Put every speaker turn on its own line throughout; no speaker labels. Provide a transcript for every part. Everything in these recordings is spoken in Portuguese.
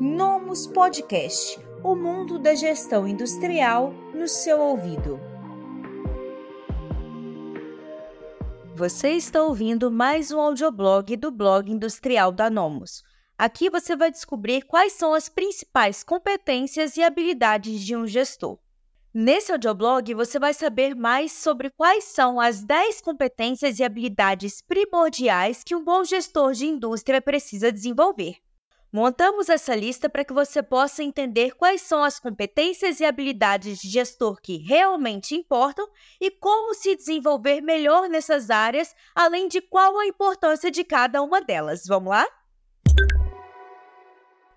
Nomos Podcast o mundo da gestão industrial no seu ouvido. Você está ouvindo mais um audioblog do blog industrial da Nomos. Aqui você vai descobrir quais são as principais competências e habilidades de um gestor. Nesse audioblog, você vai saber mais sobre quais são as 10 competências e habilidades primordiais que um bom gestor de indústria precisa desenvolver. Montamos essa lista para que você possa entender quais são as competências e habilidades de gestor que realmente importam e como se desenvolver melhor nessas áreas, além de qual a importância de cada uma delas. Vamos lá?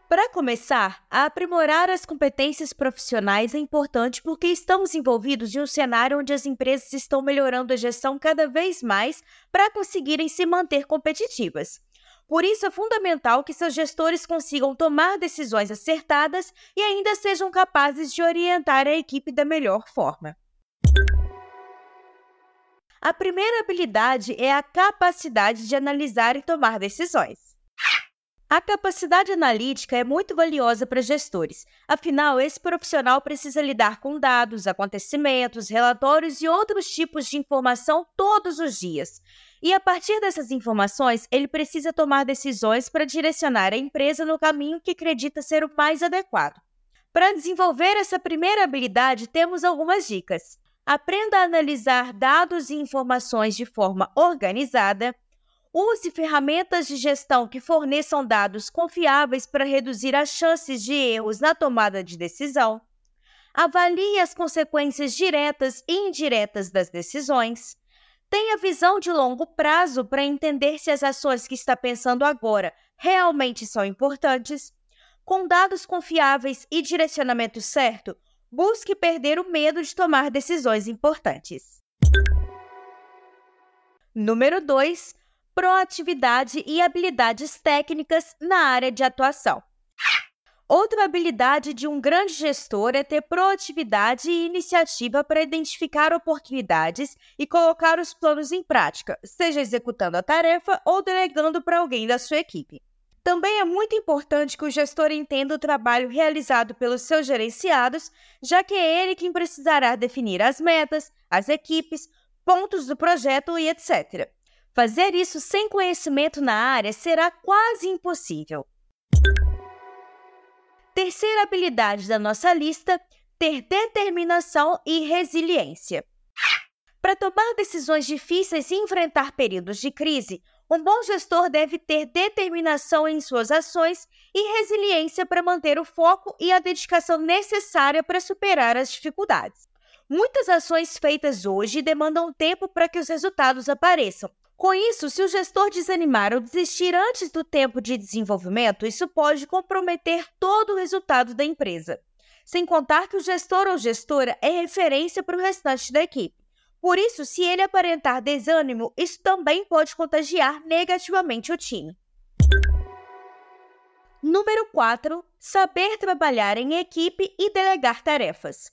Para começar, aprimorar as competências profissionais é importante porque estamos envolvidos em um cenário onde as empresas estão melhorando a gestão cada vez mais para conseguirem se manter competitivas. Por isso, é fundamental que seus gestores consigam tomar decisões acertadas e ainda sejam capazes de orientar a equipe da melhor forma. A primeira habilidade é a capacidade de analisar e tomar decisões. A capacidade analítica é muito valiosa para gestores, afinal, esse profissional precisa lidar com dados, acontecimentos, relatórios e outros tipos de informação todos os dias. E a partir dessas informações, ele precisa tomar decisões para direcionar a empresa no caminho que acredita ser o mais adequado. Para desenvolver essa primeira habilidade, temos algumas dicas. Aprenda a analisar dados e informações de forma organizada. Use ferramentas de gestão que forneçam dados confiáveis para reduzir as chances de erros na tomada de decisão. Avalie as consequências diretas e indiretas das decisões. Tenha visão de longo prazo para entender se as ações que está pensando agora realmente são importantes. Com dados confiáveis e direcionamento certo, busque perder o medo de tomar decisões importantes. Número 2. Proatividade e habilidades técnicas na área de atuação. Outra habilidade de um grande gestor é ter proatividade e iniciativa para identificar oportunidades e colocar os planos em prática, seja executando a tarefa ou delegando para alguém da sua equipe. Também é muito importante que o gestor entenda o trabalho realizado pelos seus gerenciados, já que é ele quem precisará definir as metas, as equipes, pontos do projeto e etc. Fazer isso sem conhecimento na área será quase impossível. Terceira habilidade da nossa lista: ter determinação e resiliência. Para tomar decisões difíceis e enfrentar períodos de crise, um bom gestor deve ter determinação em suas ações e resiliência para manter o foco e a dedicação necessária para superar as dificuldades. Muitas ações feitas hoje demandam tempo para que os resultados apareçam, com isso, se o gestor desanimar ou desistir antes do tempo de desenvolvimento, isso pode comprometer todo o resultado da empresa. Sem contar que o gestor ou gestora é referência para o restante da equipe. Por isso, se ele aparentar desânimo, isso também pode contagiar negativamente o time. Número 4. Saber trabalhar em equipe e delegar tarefas.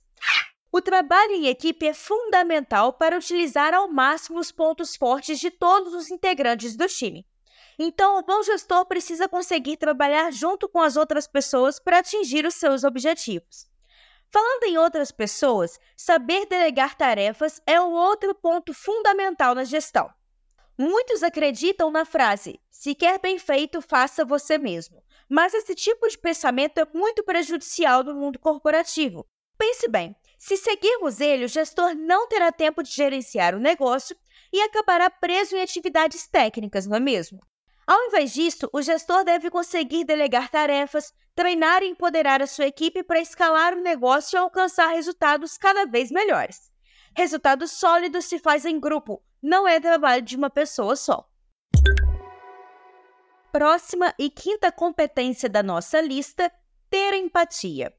O trabalho em equipe é fundamental para utilizar ao máximo os pontos fortes de todos os integrantes do time. Então, o bom gestor precisa conseguir trabalhar junto com as outras pessoas para atingir os seus objetivos. Falando em outras pessoas, saber delegar tarefas é um outro ponto fundamental na gestão. Muitos acreditam na frase: se quer bem feito, faça você mesmo. Mas esse tipo de pensamento é muito prejudicial no mundo corporativo. Pense bem, se seguirmos ele, o gestor não terá tempo de gerenciar o negócio e acabará preso em atividades técnicas, não é mesmo? Ao invés disso, o gestor deve conseguir delegar tarefas, treinar e empoderar a sua equipe para escalar o negócio e alcançar resultados cada vez melhores. Resultados sólidos se faz em grupo, não é trabalho de uma pessoa só. Próxima e quinta competência da nossa lista: ter empatia.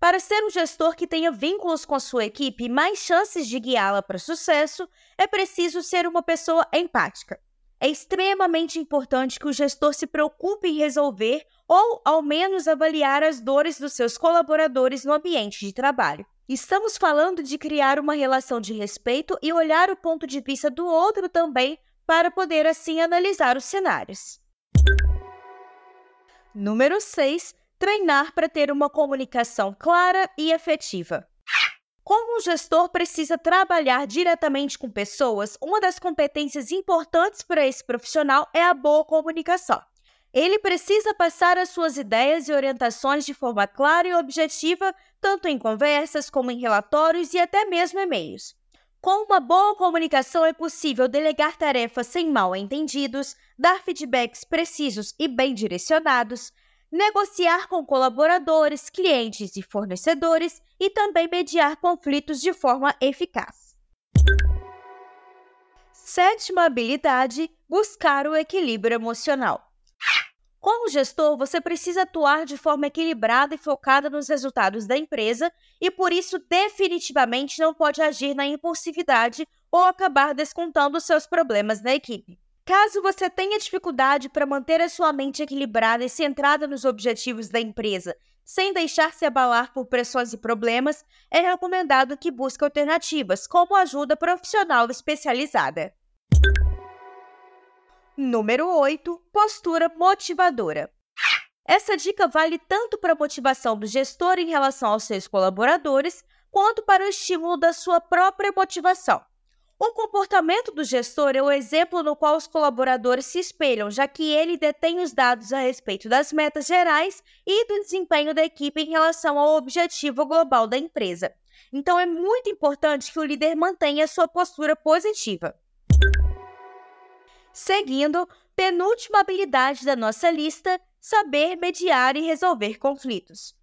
Para ser um gestor que tenha vínculos com a sua equipe e mais chances de guiá-la para sucesso, é preciso ser uma pessoa empática. É extremamente importante que o gestor se preocupe em resolver ou, ao menos, avaliar as dores dos seus colaboradores no ambiente de trabalho. Estamos falando de criar uma relação de respeito e olhar o ponto de vista do outro também para poder assim analisar os cenários. Número 6 treinar para ter uma comunicação clara e efetiva. Como um gestor precisa trabalhar diretamente com pessoas, uma das competências importantes para esse profissional é a boa comunicação. Ele precisa passar as suas ideias e orientações de forma clara e objetiva, tanto em conversas como em relatórios e até mesmo e-mails. Com uma boa comunicação é possível delegar tarefas sem mal entendidos, dar feedbacks precisos e bem direcionados, negociar com colaboradores, clientes e fornecedores e também mediar conflitos de forma eficaz. Sétima habilidade: buscar o equilíbrio emocional. Como gestor, você precisa atuar de forma equilibrada e focada nos resultados da empresa e, por isso, definitivamente não pode agir na impulsividade ou acabar descontando seus problemas na equipe. Caso você tenha dificuldade para manter a sua mente equilibrada e centrada nos objetivos da empresa, sem deixar se abalar por pressões e problemas, é recomendado que busque alternativas, como ajuda profissional especializada. Número 8 Postura motivadora. Essa dica vale tanto para a motivação do gestor em relação aos seus colaboradores, quanto para o estímulo da sua própria motivação. O comportamento do gestor é o exemplo no qual os colaboradores se espelham, já que ele detém os dados a respeito das metas gerais e do desempenho da equipe em relação ao objetivo global da empresa. Então, é muito importante que o líder mantenha sua postura positiva. Seguindo, penúltima habilidade da nossa lista: saber mediar e resolver conflitos.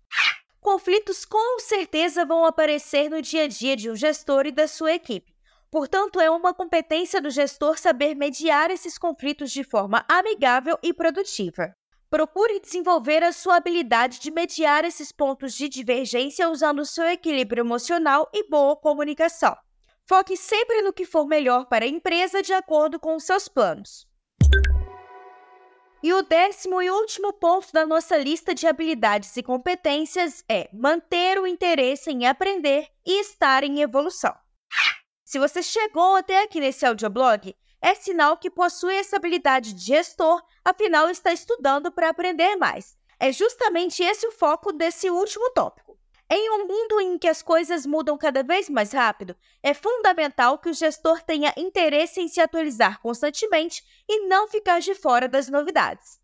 Conflitos com certeza vão aparecer no dia a dia de um gestor e da sua equipe. Portanto, é uma competência do gestor saber mediar esses conflitos de forma amigável e produtiva. Procure desenvolver a sua habilidade de mediar esses pontos de divergência usando seu equilíbrio emocional e boa comunicação. Foque sempre no que for melhor para a empresa de acordo com os seus planos. E o décimo e último ponto da nossa lista de habilidades e competências é manter o interesse em aprender e estar em evolução. Se você chegou até aqui nesse audioblog, é sinal que possui essa habilidade de gestor, afinal está estudando para aprender mais. É justamente esse o foco desse último tópico. Em um mundo em que as coisas mudam cada vez mais rápido, é fundamental que o gestor tenha interesse em se atualizar constantemente e não ficar de fora das novidades.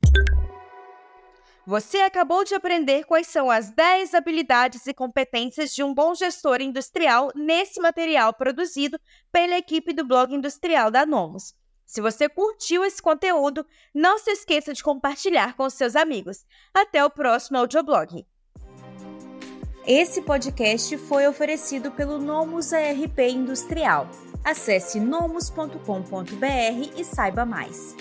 Você acabou de aprender quais são as 10 habilidades e competências de um bom gestor industrial nesse material produzido pela equipe do blog industrial da Nomos. Se você curtiu esse conteúdo, não se esqueça de compartilhar com seus amigos. Até o próximo audioblog. Esse podcast foi oferecido pelo Nomus ARP Industrial. Acesse nomus.com.br e saiba mais.